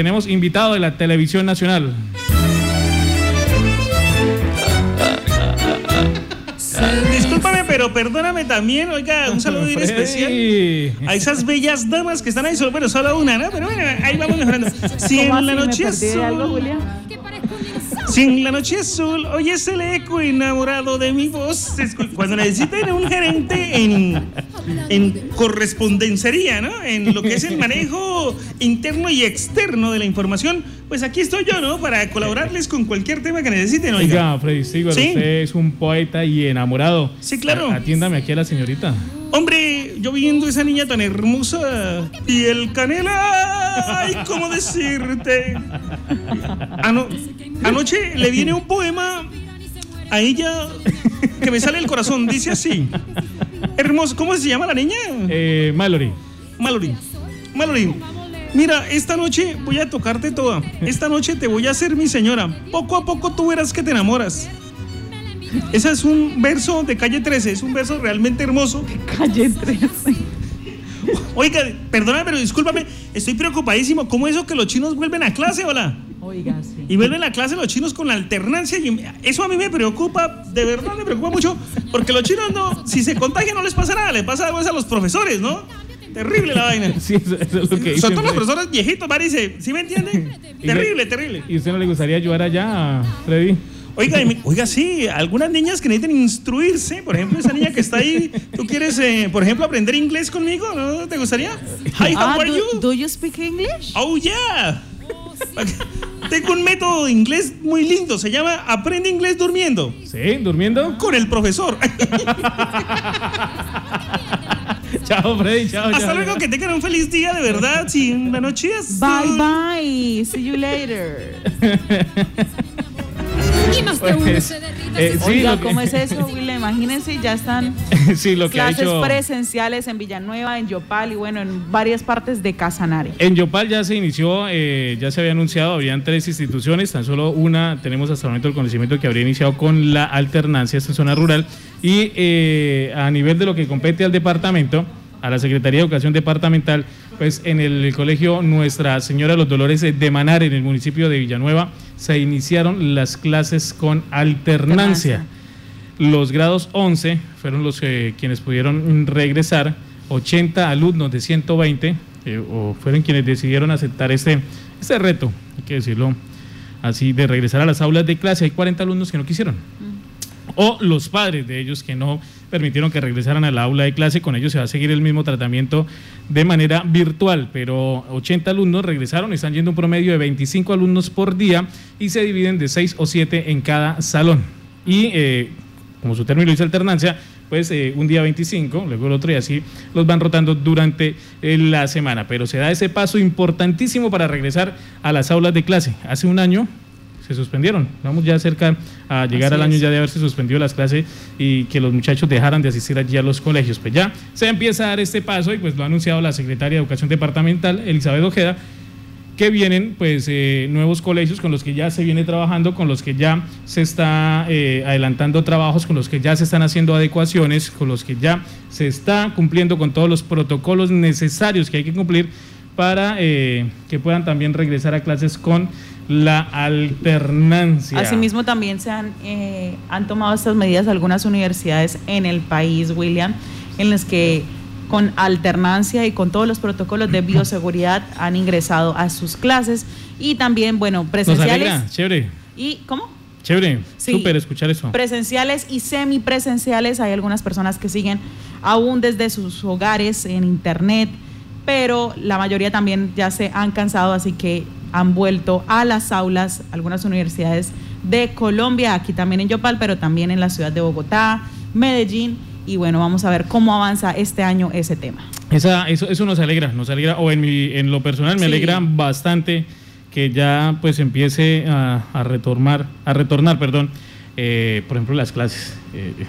tenemos invitado de la televisión nacional. Discúlpame, pero perdóname también, oiga, un saludo bien especial a esas bellas damas que están ahí, solo, bueno, solo una, ¿no? Pero bueno, ahí vamos mejorando. Si en la noche azul, si en la noche azul oyes el eco enamorado de mi voz, cuando necesiten un gerente en, en correspondencia, ¿no? En lo que es el manejo interno y externo de la información, pues aquí estoy yo, ¿no? Para colaborarles con cualquier tema que necesiten. Oiga, Freddy Stigler, usted es un poeta y enamorado. Sí, claro. Atiéndame aquí a la señorita. Hombre, yo viendo esa niña tan hermosa y el canela, ay, ¿cómo decirte? anoche le viene un poema a ella que me sale el corazón, dice así. Hermoso, ¿cómo se llama la niña? Eh, Mallory. Mallory. Mallory. Mira, esta noche voy a tocarte toda. Esta noche te voy a hacer mi señora. Poco a poco tú verás que te enamoras. Ese es un verso de calle 13, es un verso realmente hermoso. Calle 13. Oiga, perdóname, pero discúlpame, estoy preocupadísimo. ¿Cómo es eso que los chinos vuelven a clase, hola? Oiga. Y vuelven a clase los chinos con la alternancia. Y eso a mí me preocupa, de verdad me preocupa mucho, porque los chinos no, si se contagian no les pasa nada, le pasa algo a los profesores, ¿no? Terrible la vaina. Sí, eso, es lo que Son todos los profesores viejitos, Marice. ¿Sí me entiende? terrible, terrible. ¿Y usted no le gustaría ayudar allá, Freddy? Oiga, oiga, sí, algunas niñas que necesitan instruirse, por ejemplo, esa niña que está ahí, ¿tú quieres, eh, por ejemplo, aprender inglés conmigo? ¿No te gustaría? Hi, how ah, are you? Do you speak English? Oh, yeah. Tengo un método de inglés muy lindo, se llama Aprende inglés durmiendo. ¿Sí? ¿Durmiendo? Con el profesor. chao, Freddy, chao. Hasta luego, que tengan un feliz día, de verdad. Si la noche es. Bye, bye. See you later. Y más de uno se eh, sí, ¿cómo es eso, Will? Imagínense, ya están sí, lo que clases presenciales en Villanueva, en Yopal y bueno, en varias partes de Casanare. En Yopal ya se inició, eh, ya se había anunciado, habían tres instituciones, tan solo una tenemos hasta el momento el conocimiento que habría iniciado con la alternancia esta zona rural y eh, a nivel de lo que compete al departamento, a la Secretaría de Educación Departamental, pues en el colegio Nuestra Señora de los Dolores de Manar, en el municipio de Villanueva, se iniciaron las clases con alternancia. Los grados 11 fueron los que, quienes pudieron regresar, 80 alumnos de 120, eh, o fueron quienes decidieron aceptar este, este reto, hay que decirlo así, de regresar a las aulas de clase. Hay 40 alumnos que no quisieron o los padres de ellos que no permitieron que regresaran a la aula de clase, con ellos se va a seguir el mismo tratamiento de manera virtual, pero 80 alumnos regresaron, están yendo un promedio de 25 alumnos por día y se dividen de 6 o 7 en cada salón. Y eh, como su término dice alternancia, pues eh, un día 25, luego el otro y así los van rotando durante eh, la semana. Pero se da ese paso importantísimo para regresar a las aulas de clase. Hace un año se suspendieron. Vamos ya cerca a llegar al año ya de haberse suspendido las clases y que los muchachos dejaran de asistir allí a los colegios. Pues ya se empieza a dar este paso y pues lo ha anunciado la secretaria de Educación Departamental, Elizabeth Ojeda, que vienen pues eh, nuevos colegios con los que ya se viene trabajando, con los que ya se está eh, adelantando trabajos, con los que ya se están haciendo adecuaciones, con los que ya se está cumpliendo con todos los protocolos necesarios que hay que cumplir para eh, que puedan también regresar a clases con la alternancia. Asimismo, también se han, eh, han tomado estas medidas algunas universidades en el país, William, en las que con alternancia y con todos los protocolos de bioseguridad han ingresado a sus clases y también, bueno, presenciales. chévere. ¿Y cómo? Chévere, súper escuchar eso. Presenciales y semipresenciales, hay algunas personas que siguen aún desde sus hogares en internet, pero la mayoría también ya se han cansado, así que han vuelto a las aulas algunas universidades de Colombia, aquí también en Yopal, pero también en la ciudad de Bogotá, Medellín. Y bueno, vamos a ver cómo avanza este año ese tema. Esa, eso, eso nos alegra, nos alegra, o en, mi, en lo personal me alegra bastante que ya pues empiece a, a retornar, a retornar, perdón, eh, por ejemplo, las clases. Eh,